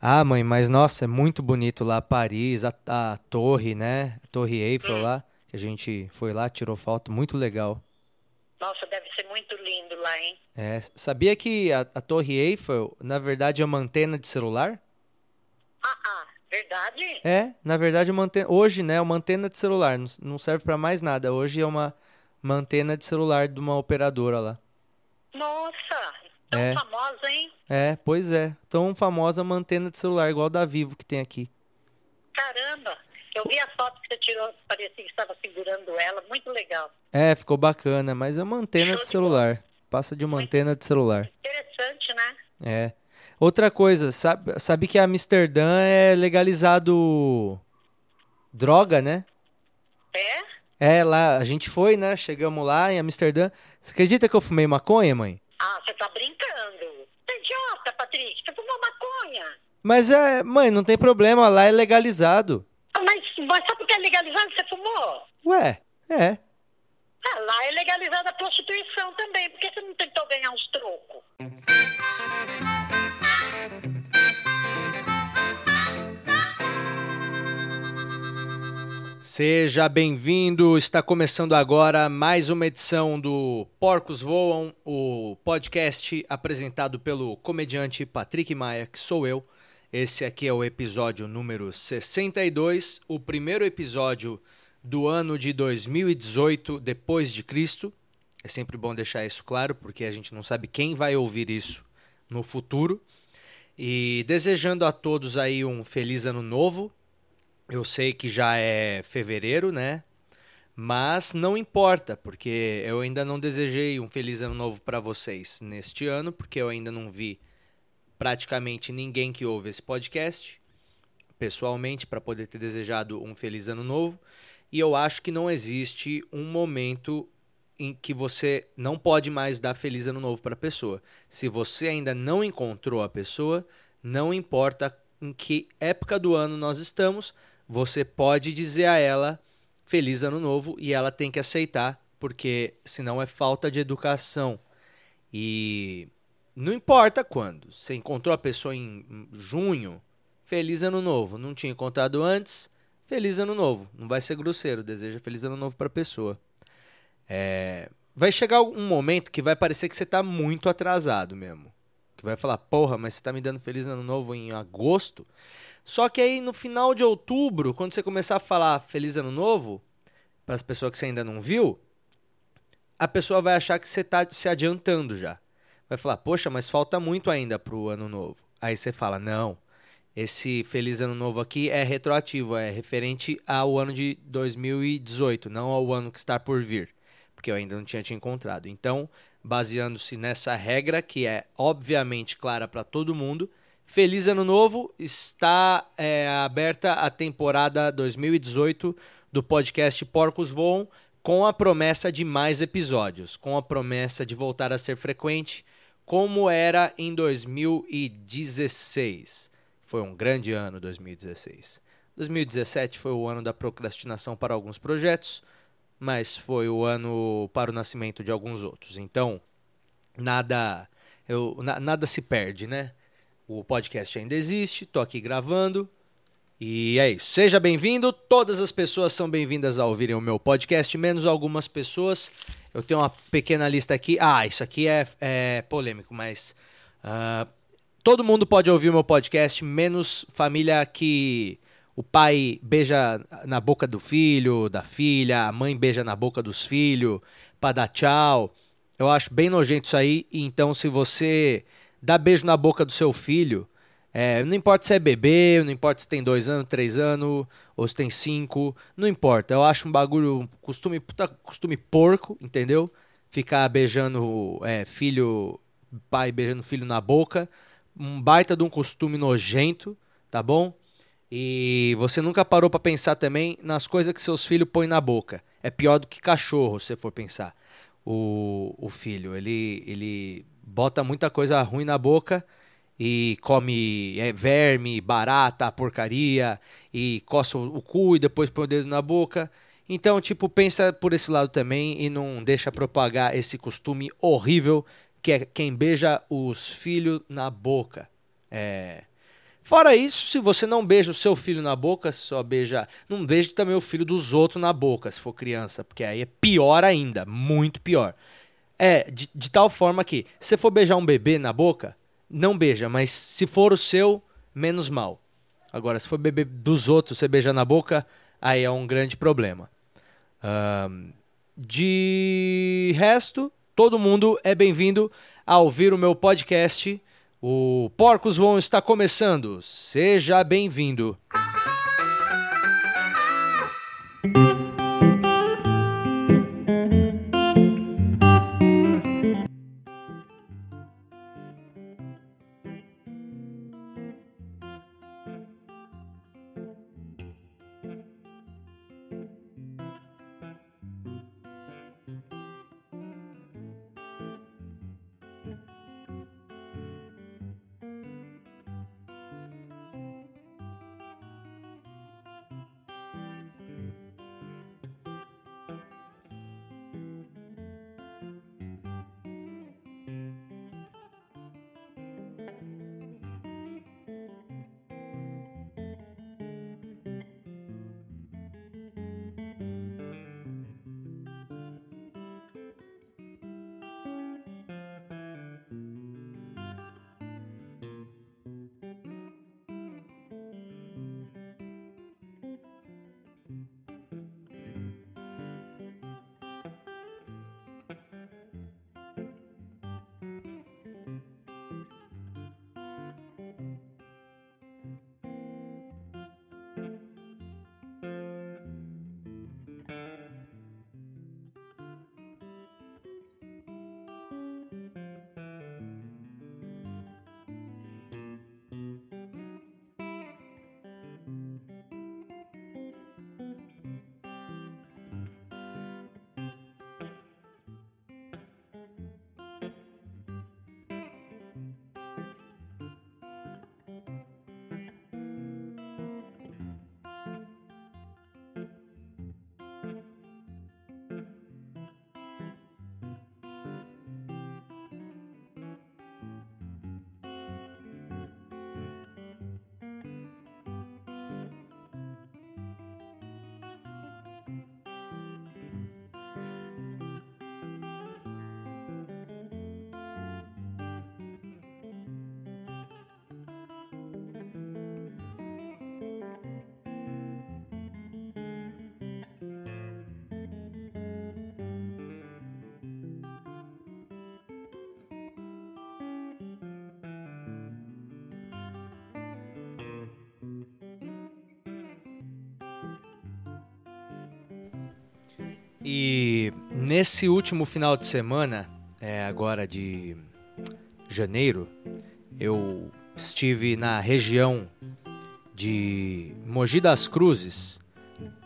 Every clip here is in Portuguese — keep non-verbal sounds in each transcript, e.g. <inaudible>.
Ah, mãe, mas nossa, é muito bonito lá Paris, a, a torre, né? A torre Eiffel Hum. lá, que a gente foi lá, tirou foto, muito legal. Nossa, deve ser muito lindo lá, hein? É, sabia que a, a torre Eiffel, na verdade, é uma antena de celular? Ah, ah, verdade? É, na verdade, uma antena, hoje, né, é uma antena de celular, não, não serve pra mais nada. Hoje é uma, uma antena de celular de uma operadora lá. Nossa, tão É. famosa, hein? É, pois é, tão famosa uma antena de celular, igual a da Vivo que tem aqui. Caramba, eu vi a foto que você tirou, parecia que estava segurando ela, muito legal. É, ficou bacana, mas é uma antena de celular. Passa de uma antena de celular. Interessante, né? É. Outra coisa, sabe, sabe que Amsterdã é legalizado droga, né? É? É, lá, a gente foi, né? Chegamos lá em Amsterdã. Você acredita que eu fumei maconha, mãe? Ah, você tá brincando. Patrick, você fumou maconha. Mas é, mãe, não tem problema, lá é legalizado. Ah, Mas, mas só porque é legalizado você fumou? Ué, é. Ah, lá é legalizada a prostituição também, por que você não tentou ganhar uns trocos? Seja bem-vindo, está começando agora mais uma edição do Porcos Voam, o podcast apresentado pelo comediante Patrick Maia, que sou eu. Esse aqui é o episódio número 62, o primeiro episódio do ano de 2018 depois de Cristo. É sempre bom deixar isso claro, porque a gente não sabe quem vai ouvir isso no futuro. E desejando a todos aí um feliz ano novo, eu sei que já é fevereiro, né? Mas não importa, porque eu ainda não desejei um feliz ano novo para vocês neste ano, porque eu ainda não vi praticamente ninguém que ouve esse podcast pessoalmente para poder ter desejado um feliz ano novo. E eu acho que não existe um momento em que você não pode mais dar feliz ano novo para a pessoa. Se você ainda não encontrou a pessoa, não importa em que época do ano nós estamos, você pode dizer a ela feliz ano novo e ela tem que aceitar, porque senão é falta de educação. E não importa quando. Você encontrou a pessoa em junho, feliz ano novo. Não tinha encontrado antes, feliz ano novo. Não vai ser grosseiro, deseja feliz ano novo para a pessoa. É, vai chegar um momento que vai parecer que você está muito atrasado mesmo. Que vai falar, porra, mas você está me dando feliz ano novo em agosto? Só que aí no final de outubro, quando você começar a falar feliz ano novo, para as pessoas que você ainda não viu, a pessoa vai achar que você está se adiantando já. Vai falar, poxa, mas falta muito ainda para o ano novo. Aí você fala, não, esse feliz ano novo aqui é retroativo, é referente ao ano de 2018, não ao ano que está por vir, porque eu ainda não tinha te encontrado. Então, baseando-se nessa regra, que é obviamente clara para todo mundo, Feliz Ano Novo! Está é, aberta a temporada 2018 do podcast Porcos Voam com a promessa de mais episódios, com a promessa de voltar a ser frequente, como era em 2016. Foi um grande ano 2016. 2017 foi o ano da procrastinação para alguns projetos, mas foi o ano para o nascimento de alguns outros. Então, nada, eu, na, nada se perde, né? O podcast ainda existe, tô aqui gravando. E é isso. Seja bem-vindo. Todas as pessoas são bem-vindas a ouvirem o meu podcast, menos algumas pessoas. Eu tenho uma pequena lista aqui. Ah, isso aqui é, é polêmico, mas. ah, todo mundo pode ouvir o meu podcast, menos família que o pai beija na boca do filho, da filha, a mãe beija na boca dos filhos, pra dar tchau. Eu acho bem nojento isso aí. Então, se você dá beijo na boca do seu filho, é, não importa se é bebê, não importa se tem dois anos, três anos, ou se tem cinco, não importa. Eu acho um bagulho, um costume, puta costume porco, entendeu? Ficar beijando é, filho, pai beijando filho na boca, um baita de um costume nojento, tá bom? E você nunca parou pra pensar também nas coisas que seus filhos põem na boca. É pior do que cachorro, se for pensar. O, o filho, ele, ele bota muita coisa ruim na boca e come é, verme, barata, porcaria, e coça o, cu e depois põe o dedo na boca. Então, tipo, pensa por esse lado também e não deixa propagar esse costume horrível que é quem beija os filhos na boca. É. Fora isso, se você não beija o seu filho na boca, só beija. Não beije também o filho dos outros na boca, se for criança, porque aí é pior ainda, muito pior. É, de, de tal forma que, se for beijar um bebê na boca, não beija, mas se for o seu, menos mal. Agora, se for bebê dos outros, você beija na boca, aí é um grande problema. Um, de resto, todo mundo é bem-vindo a ouvir o meu podcast. O Porcos Vão está começando. Seja bem-vindo. E nesse último final de semana, é, agora de janeiro, eu estive na região de Mogi das Cruzes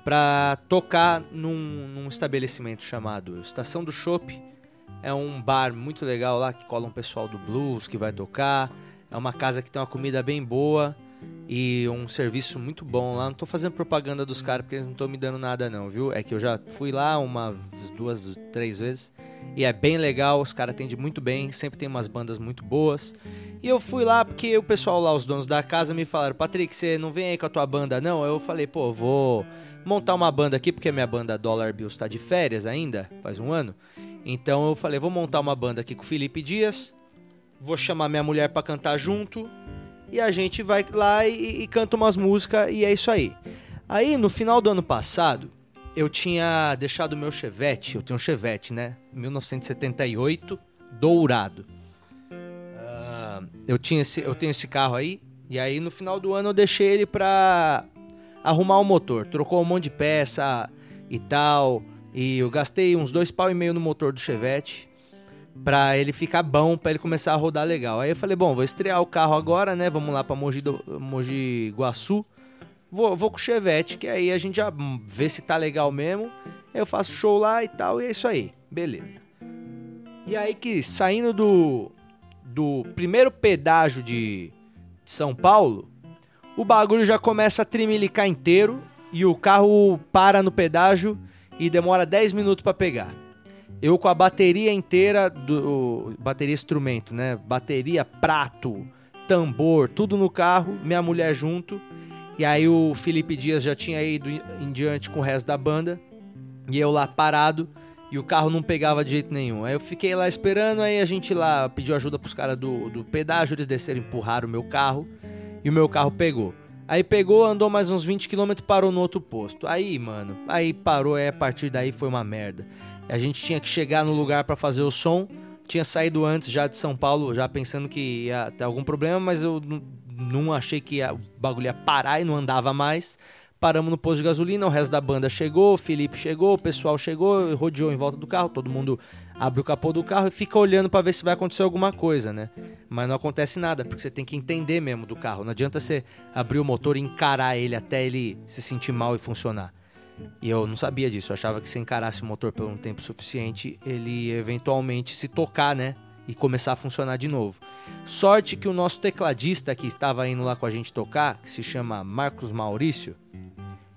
para tocar num, num, estabelecimento chamado Estação do Chopp. É um bar muito legal lá que cola um pessoal do blues que vai tocar. É uma casa que tem uma comida bem boa e um serviço muito bom lá. Não tô fazendo propaganda dos caras porque eles não estão me dando nada não, viu? É que eu já fui lá uma, duas, três vezes e é bem legal, os caras atendem muito bem, sempre tem umas bandas muito boas. E eu fui lá porque o pessoal lá, os donos da casa, me falaram, Patrick, você não vem aí com a tua banda não? Eu falei, pô, vou montar uma banda aqui, porque minha banda Dollar Bills tá de férias ainda, faz um ano. Então eu falei, vou montar uma banda aqui com o Felipe Dias, vou chamar minha mulher para cantar junto e a gente vai lá e, e canta umas músicas e é isso aí. Aí no final do ano passado, eu tinha deixado meu Chevette, eu tenho um Chevette, né? 1978, dourado. Uh, eu, tinha esse, eu tenho esse carro aí, e aí no final do ano eu deixei ele pra arrumar o motor. Trocou um monte de peça e tal, e eu gastei uns dois pau e meio no motor do Chevette pra ele ficar bom, pra ele começar a rodar legal. Aí eu falei, bom, vou estrear o carro agora, né? Vamos lá pra Mogi, do, Mogi Guaçu. Vou, vou com o Chevette, que aí a gente já vê se tá legal mesmo. Eu faço show lá e tal, e é isso aí. Beleza. E aí que saindo do, do primeiro pedágio de, de São Paulo, o bagulho já começa a trimilicar inteiro e o carro para no pedágio e demora 10 minutos para pegar. Eu com a bateria inteira do bateria instrumento, né? Bateria, prato, tambor, tudo no carro, minha mulher junto. E aí o Felipe Dias já tinha ido em diante com o resto da banda. E eu lá parado e o carro não pegava de jeito nenhum. Aí eu fiquei lá esperando, aí a gente lá pediu ajuda pros caras do, do pedágio, eles desceram, empurraram o meu carro e o meu carro pegou. Aí pegou, andou mais uns 20 km parou no outro posto. Aí, mano, aí parou, aí a partir daí foi uma merda. A gente tinha que chegar no lugar para fazer o som. Tinha saído antes já de São Paulo, já pensando que ia ter algum problema, mas eu não achei que ia, o bagulho ia parar e não andava mais. Paramos no posto de gasolina, o resto da banda chegou, o Felipe chegou, o pessoal chegou, rodeou em volta do carro, todo mundo abre o capô do carro e fica olhando para ver se vai acontecer alguma coisa, né? Mas não acontece nada, porque você tem que entender mesmo do carro. Não adianta você abrir o motor e encarar ele até ele se sentir mal e funcionar. E eu não sabia disso, eu achava que se encarasse o motor por um tempo suficiente, ele eventualmente se tocar, né? E começar a funcionar de novo. Sorte que o nosso tecladista que estava indo lá com a gente tocar, que se chama Marcos Maurício,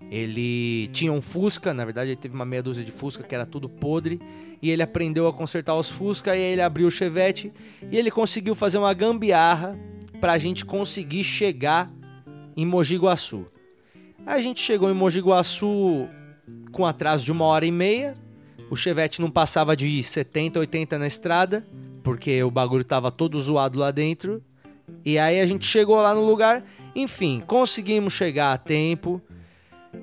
ele tinha um Fusca, na verdade ele teve uma meia dúzia de Fusca que era tudo podre, e ele aprendeu a consertar os Fusca, e aí ele abriu o Chevette, e ele conseguiu fazer uma gambiarra para a gente conseguir chegar em Mogi Guaçu. A gente chegou em Mogi Guaçu com atraso de uma hora e meia, o Chevette não passava de 70, 80 na estrada, porque o bagulho tava todo zoado lá dentro, e aí a gente chegou lá no lugar, enfim, conseguimos chegar a tempo,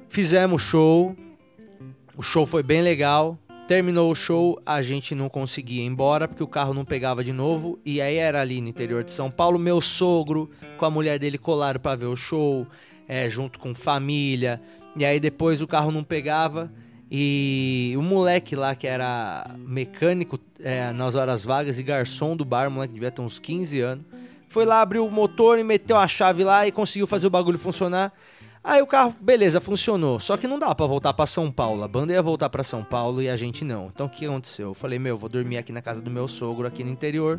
Fizemos show. O show foi bem legal. Terminou o show, a gente não conseguia ir embora porque o carro não pegava de novo. E aí era ali no interior de São Paulo. Meu sogro com a mulher dele colaram para ver o show, é, junto com família. E aí depois o carro não pegava. E o moleque lá que era mecânico é, nas horas vagas e garçom do bar, moleque devia ter uns 15 anos, foi lá, abriu o motor e meteu a chave lá e conseguiu fazer o bagulho funcionar. Aí o carro, beleza, funcionou. Só que não dá para voltar para São Paulo. A banda ia voltar para São Paulo e a gente não. Então o que aconteceu? Eu falei, meu, vou dormir aqui na casa do meu sogro aqui no interior,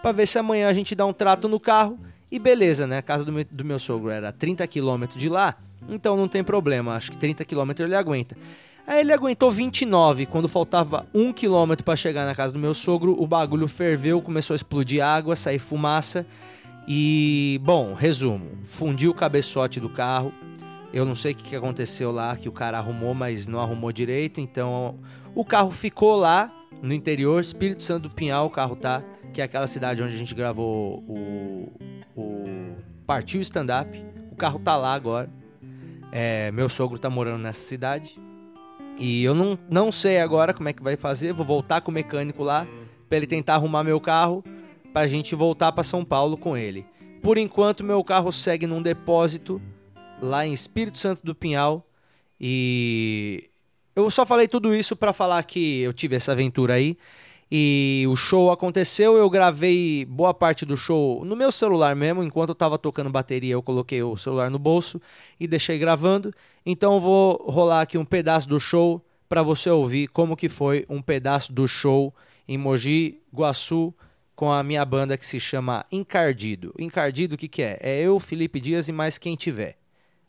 para ver se amanhã a gente dá um trato no carro. E beleza, né? A casa do meu, do meu sogro era 30 km de lá, então não tem problema. Acho que 30 km ele aguenta. Aí ele aguentou 29, quando faltava 1 km para chegar na casa do meu sogro, o bagulho ferveu, começou a explodir água, sair fumaça. E, bom, resumo: fundiu o cabeçote do carro, eu não sei o que aconteceu lá, que o cara arrumou, mas não arrumou direito. Então o carro ficou lá no interior, Espírito Santo do Pinhal, o carro tá, que é aquela cidade onde a gente gravou o, o Partiu Stand Up. O carro tá lá agora. É, meu sogro tá morando nessa cidade. E eu não, não sei agora como é que vai fazer. Vou voltar com o mecânico lá para ele tentar arrumar meu carro pra gente voltar para São Paulo com ele. Por enquanto, meu carro segue num depósito lá em Espírito Santo do Pinhal. E eu só falei tudo isso para falar que eu tive essa aventura aí. E o show aconteceu, eu gravei boa parte do show no meu celular mesmo, enquanto eu tava tocando bateria, eu coloquei o celular no bolso e deixei gravando. Então vou rolar aqui um pedaço do show para você ouvir como que foi um pedaço do show em Mogi Guaçu com a minha banda que se chama Encardido. Encardido o que que é? É eu, Felipe Dias e mais quem tiver.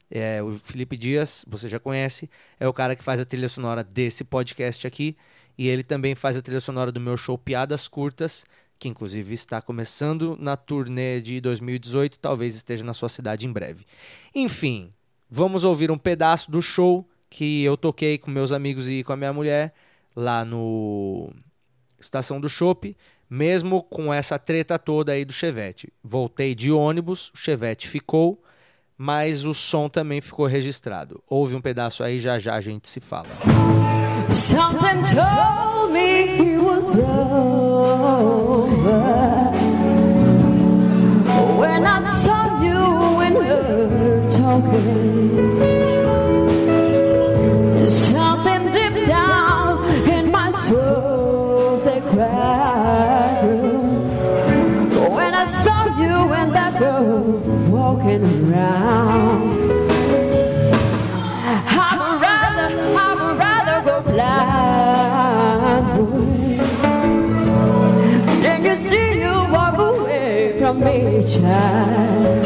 É, o Felipe Dias, você já conhece, é o cara que faz a trilha sonora desse podcast aqui. E ele também faz a trilha sonora do meu show Piadas Curtas, que inclusive está começando na turnê de 2018, talvez esteja na sua cidade em breve. Enfim, vamos ouvir um pedaço do show que eu toquei com meus amigos e com a minha mulher lá no Estação do Chopp, mesmo com essa treta toda aí do Chevette. Voltei de ônibus, o Chevette ficou mas o som também ficou registrado. Ouve um pedaço aí, já já a gente se fala. Something told me he was over child.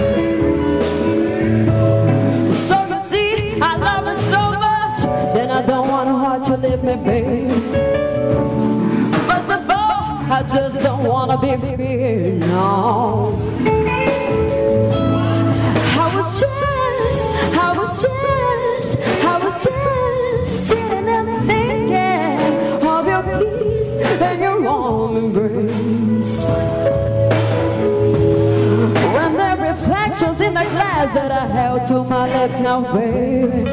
So you see, I love her so much, then I don't want her heart to leave me, babe. First of all, I just don't wanna be feared, no. Reflections in the glass that I held to my lips now, baby,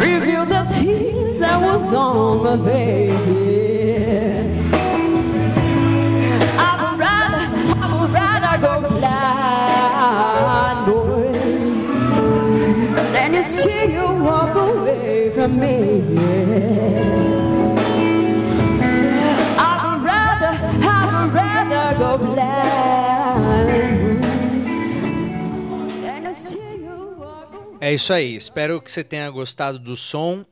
revealed the tears that was on my face. Yeah. I would rather, I would rather go blind, boy, than to see you walk away from me. É isso aí. Espero que você tenha gostado do som.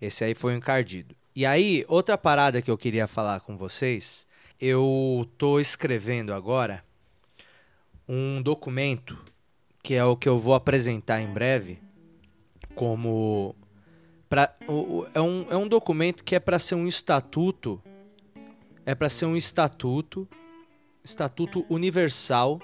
Esse aí foi o encardido. E aí, outra parada que eu queria falar com vocês, eu tô escrevendo agora um documento que é o que eu vou apresentar em breve como pra, é, um, é um documento que é para ser um estatuto é para ser um estatuto estatuto universal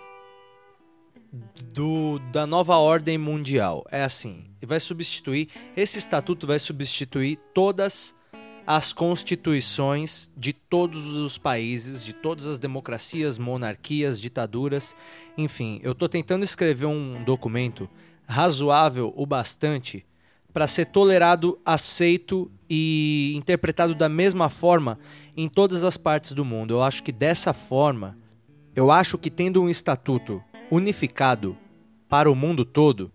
do, da nova ordem mundial. É assim, vai substituir esse estatuto vai substituir todas as constituições de todos os países, de todas as democracias, monarquias, ditaduras, enfim, eu estou tentando escrever um documento razoável o bastante para ser tolerado, aceito e interpretado da mesma forma em todas as partes do mundo. Eu acho que dessa forma, eu acho que tendo um estatuto unificado para o mundo todo,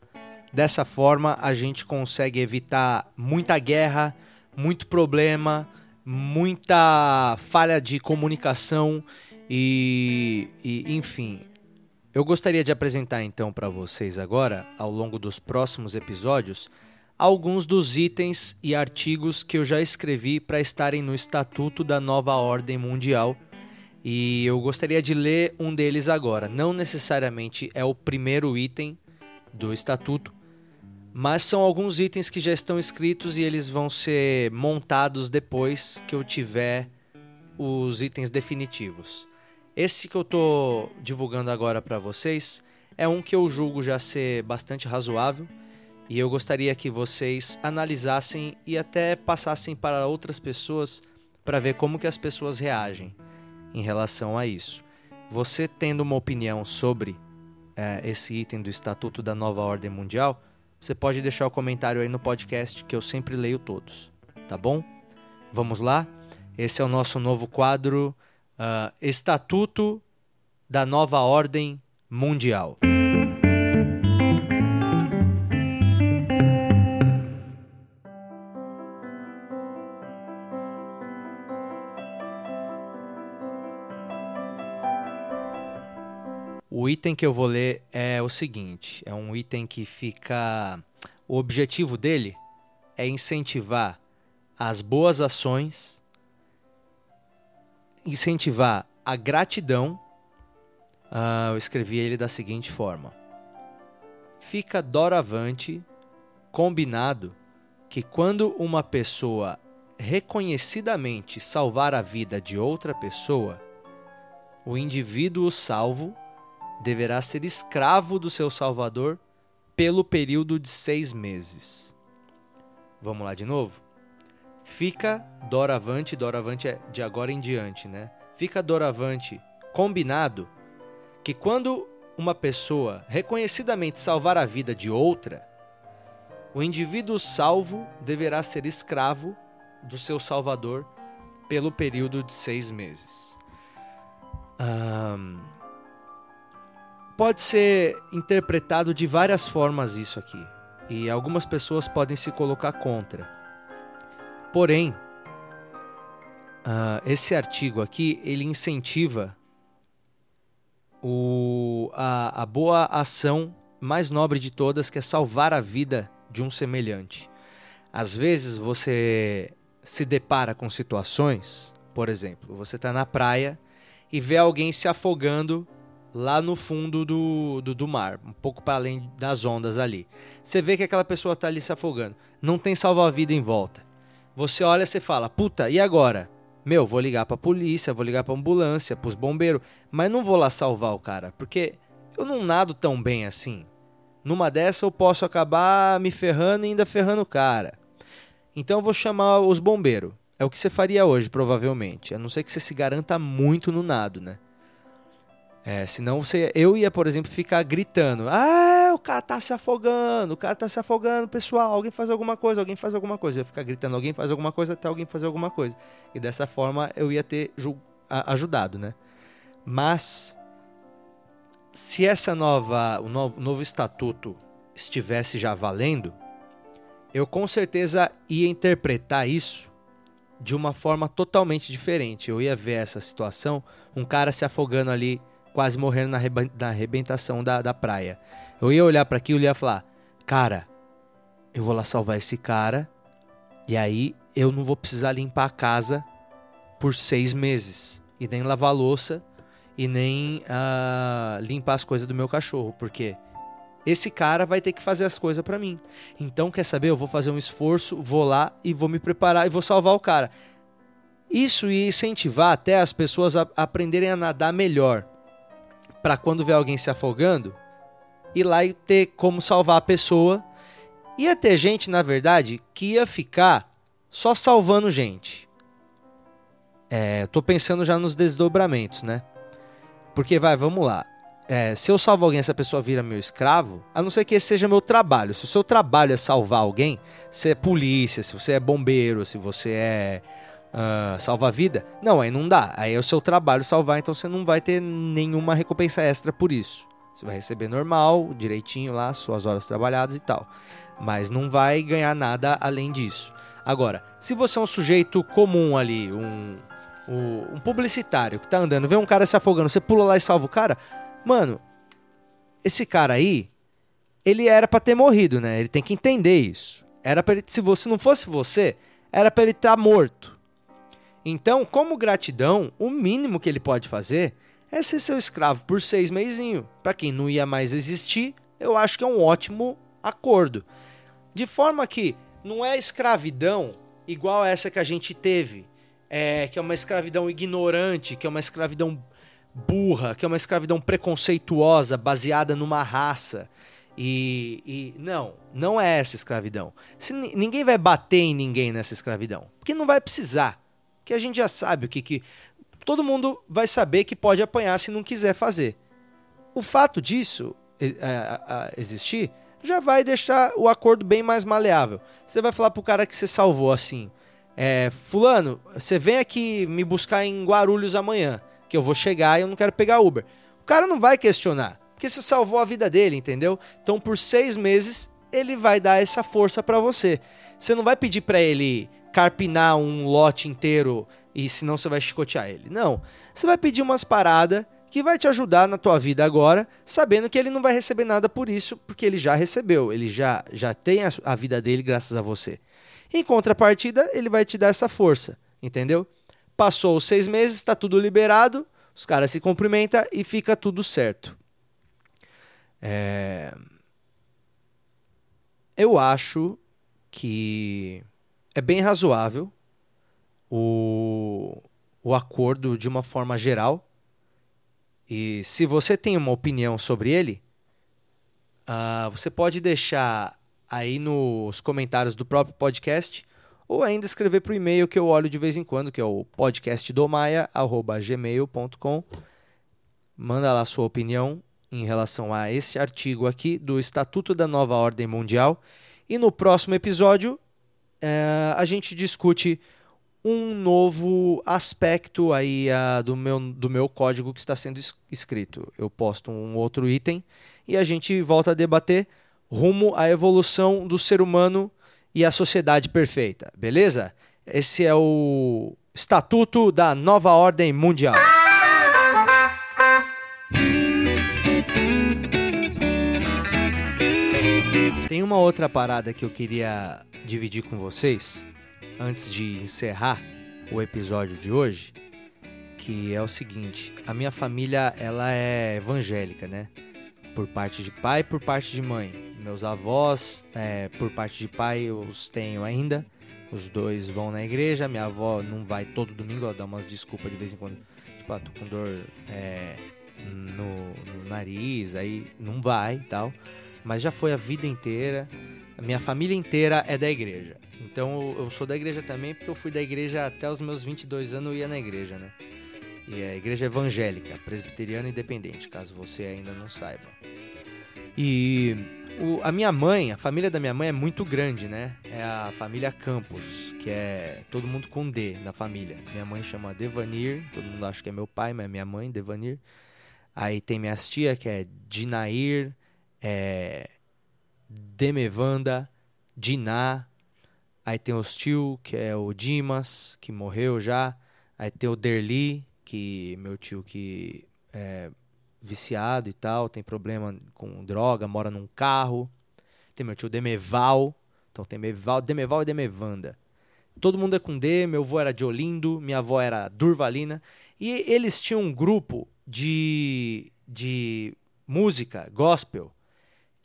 dessa forma a gente consegue evitar muita guerra, muito problema, muita falha de comunicação e, e enfim. Eu gostaria de apresentar então para vocês agora, ao longo dos próximos episódios, alguns dos itens e artigos que eu já escrevi para estarem no Estatuto da Nova Ordem Mundial. E eu gostaria de ler um deles agora. Não necessariamente é o primeiro item do estatuto, mas são alguns itens que já estão escritos e eles vão ser montados depois que eu tiver os itens definitivos. Esse que eu tô divulgando agora para vocês é um que eu julgo já ser bastante razoável e eu gostaria que vocês analisassem e até passassem para outras pessoas para ver como que as pessoas reagem em relação a isso. Você tendo uma opinião sobre eh, esse item do Estatuto da Nova Ordem Mundial, você pode deixar o comentário aí no podcast que eu sempre leio todos, tá bom? Vamos lá? Esse é o nosso novo quadro ah, Estatuto da Nova Ordem Mundial. O item que eu vou ler é o seguinte: é um item que fica. O objetivo dele é incentivar as boas ações, incentivar a gratidão. Ah, eu escrevi ele da seguinte forma: Fica doravante combinado que quando uma pessoa reconhecidamente salvar a vida de outra pessoa, o indivíduo salvo deverá ser escravo do seu salvador pelo período de seis meses. Vamos lá de novo? Fica doravante, doravante é de agora em diante, né? Fica doravante combinado que quando uma pessoa reconhecidamente salvar a vida de outra, o indivíduo salvo deverá ser escravo do seu salvador pelo período de seis meses. Ahn, pode ser interpretado de várias formas isso aqui, e algumas pessoas podem se colocar contra. Porém, ah, esse artigo aqui ele incentiva o, a, a boa ação mais nobre de todas, que é salvar a vida de um semelhante. Às vezes você se depara com situações, por exemplo, você está na praia e vê alguém se afogando lá no fundo do, do, do mar, um pouco para além das ondas ali. Você vê que aquela pessoa está ali se afogando, não tem salva-vida em volta. Você olha e fala, puta, e agora? Meu, vou ligar pra polícia, vou ligar pra ambulância, pros bombeiros, mas não vou lá salvar o cara, porque eu não nado tão bem assim. Numa dessa eu posso acabar me ferrando e ainda ferrando o cara. Então eu vou chamar os bombeiros. É o que você faria hoje, provavelmente. A não ser que você se garanta muito no nado, né? É, senão você, eu ia, por exemplo, ficar gritando: Ah, o cara tá se afogando, o cara tá se afogando, pessoal, alguém faz alguma coisa, alguém faz alguma coisa. Eu ia ficar gritando: Alguém faz alguma coisa até alguém fazer alguma coisa. E dessa forma eu ia ter ajudado, né? Mas se essa nova, o novo, novo estatuto estivesse já valendo, eu com certeza ia interpretar isso de uma forma totalmente diferente. Eu ia ver essa situação, um cara se afogando ali, quase morrendo na, arreba- na arrebentação da, da praia. Eu ia olhar para aquilo e ia falar: Cara, eu vou lá salvar esse cara, e aí eu não vou precisar limpar a casa por seis meses, e nem lavar louça, e nem ah, limpar as coisas do meu cachorro, porque esse cara vai ter que fazer as coisas pra mim. Então, quer saber? Eu vou fazer um esforço, vou lá e vou me preparar e vou salvar o cara. Isso ia incentivar até as pessoas a aprenderem a nadar melhor. Pra quando ver alguém se afogando, ir lá e ter como salvar a pessoa. Ia ter gente, na verdade, que ia ficar só salvando gente. É, tô pensando já nos desdobramentos, né? Porque vai, vamos lá. É, se eu salvo alguém, essa pessoa vira meu escravo, a não ser que esse seja meu trabalho. Se o seu trabalho é salvar alguém, se é polícia, se você é bombeiro, se você é ah, salva-vida, não, aí não dá. Aí é o seu trabalho salvar, então você não vai ter nenhuma recompensa extra por isso. Você vai receber normal, direitinho lá, suas horas trabalhadas e tal. Mas não vai ganhar nada além disso. Agora, se você é um sujeito comum ali, um, um, publicitário que tá andando, vê um cara se afogando, você pula lá e salva o cara, Mano, esse cara aí, ele era pra ter morrido, né? Ele tem que entender isso. Era para ele, se você não fosse você, era pra ele estar morto. Então, como gratidão, o mínimo que ele pode fazer é ser seu escravo por seis meizinho. Pra quem não ia mais existir, eu acho que é um ótimo acordo. De forma que não é escravidão igual essa que a gente teve, é, que é uma escravidão ignorante, que é uma escravidão burra, que é uma escravidão preconceituosa, baseada numa raça. E, e não, não é essa escravidão. Se, ni- ninguém vai bater em ninguém nessa escravidão, porque não vai precisar. Porque a gente já sabe o que que todo mundo vai saber que pode apanhar se não quiser fazer. O fato disso é, existir já vai deixar o acordo bem mais maleável. Você vai falar pro cara que você salvou assim: é, Fulano, você vem aqui me buscar em Guarulhos amanhã, que eu vou chegar e eu não quero pegar Uber. O cara não vai questionar, porque você salvou a vida dele, entendeu? Então por seis meses ele vai dar essa força pra você. Você não vai pedir pra ele carpinar um lote inteiro e senão você vai chicotear ele. Não. Você vai pedir umas paradas que vai te ajudar na tua vida agora, sabendo que ele não vai receber nada por isso, porque ele já recebeu, ele já, já tem a, a vida dele graças a você. Em contrapartida, ele vai te dar essa força, entendeu? Passou os seis meses, está tudo liberado, os caras se cumprimentam e fica tudo certo. É... Eu acho que é bem razoável o, o acordo de uma forma geral. E se você tem uma opinião sobre ele, ah, você pode deixar aí nos comentários do próprio podcast ou ainda escrever para o e-mail que eu olho de vez em quando, que é o podcastdomaia.gmail.com. Manda lá sua opinião em relação a esse artigo aqui do Estatuto da Nova Ordem Mundial. E no próximo episódio eh, a gente discute um novo aspecto aí ah, do, meu, do meu código que está sendo es- escrito. Eu posto um outro item e a gente volta a debater rumo à evolução do ser humano e a sociedade perfeita, beleza? Esse é o Estatuto da Nova Ordem Mundial. Tem uma outra parada que eu queria dividir com vocês antes de encerrar o episódio de hoje, que é o seguinte: a minha família ela é evangélica, né? Por parte de pai por parte de mãe. Meus avós, é, por parte de pai, eu os tenho ainda. Os dois vão na igreja. Minha avó não vai todo domingo, ela dá umas desculpas de vez em quando. Tipo, ah, tô com dor é, no, no nariz, aí não vai e tal. Mas já foi a vida inteira. A minha família inteira é da igreja. Então eu, sou da igreja também, porque eu fui da igreja até os meus 22 anos, eu ia na igreja, né? E é a igreja evangélica, presbiteriana independente, caso você ainda não saiba. E o- a minha mãe, a família da minha mãe é muito grande, né? É a família Campos, que é todo mundo com D na família. Minha mãe chama Devanir, todo mundo acha que é meu pai, mas é minha mãe, Devanir. Aí tem minhas tia, que é Dinair, é Demevanda, Diná. Aí tem os tio, que é o Dimas, que morreu já. Aí tem o Derli, que meu tio que é viciado e tal, tem problema com droga, mora num carro. Tem meu tio Demeval. Então tem Meval, Demeval e Demevanda. Todo mundo é com D, meu avô era de Olindo, minha avó era Durvalina. E eles tinham um grupo de, de música gospel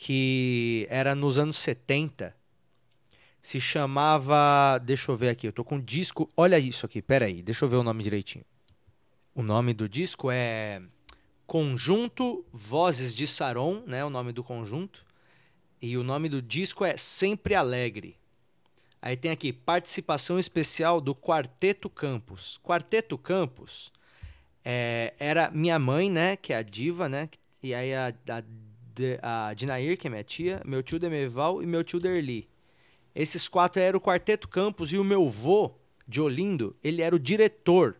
que era nos anos 70. Se chamava. Deixa eu ver aqui, eu tô com um disco. Olha isso aqui, peraí, deixa eu ver o nome direitinho. O nome do disco é Conjunto Vozes de Saron, né? O nome do conjunto. E o nome do disco é Sempre Alegre. Aí tem aqui participação especial do Quarteto Campos. Quarteto Campos é, era minha mãe, né? Que é a diva, né? E aí a, a, De- a Dinair, que é minha tia, meu tio Demeval e meu tio Derli. Esses quatro eram o Quarteto Campos e o meu vô, de Olindo, ele era o diretor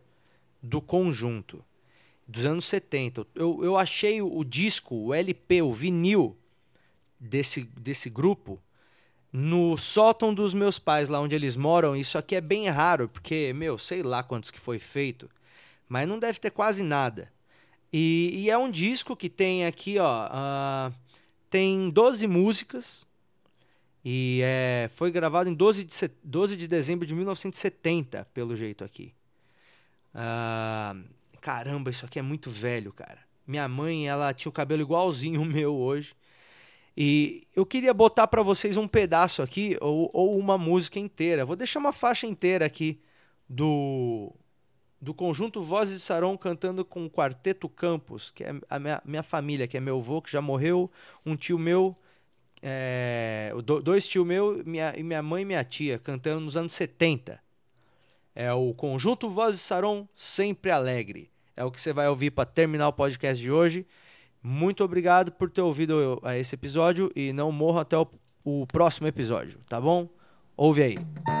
do conjunto dos anos 70. Eu, eu achei o disco, o LP, o vinil desse, desse grupo no sótão dos meus pais, lá onde eles moram. Isso aqui é bem raro, porque, meu, sei lá quantos que foi feito, mas não deve ter quase nada. E, e é um disco que tem aqui, ó, ah, tem 12 músicas e é, foi gravado em 12 de, set- 12 de dezembro de 1970, pelo jeito aqui. Ah, caramba, isso aqui é muito velho, cara. Minha mãe, ela tinha o cabelo igualzinho <laughs> o meu hoje. E eu queria botar pra vocês um pedaço aqui, ou, ou uma música inteira. Vou deixar uma faixa inteira aqui do, do conjunto Vozes de Saron cantando com o Quarteto Campos, que é a minha, minha família, que é meu avô, que já morreu, um tio meu, é, do- dois tio meu minha, e minha mãe e minha tia, cantando nos anos 70. É o conjunto Vozes de Saron Sempre Alegre. É o que você vai ouvir para terminar o podcast de hoje. Muito obrigado por ter ouvido esse episódio e não morra até o, o próximo episódio, tá bom? Ouve aí.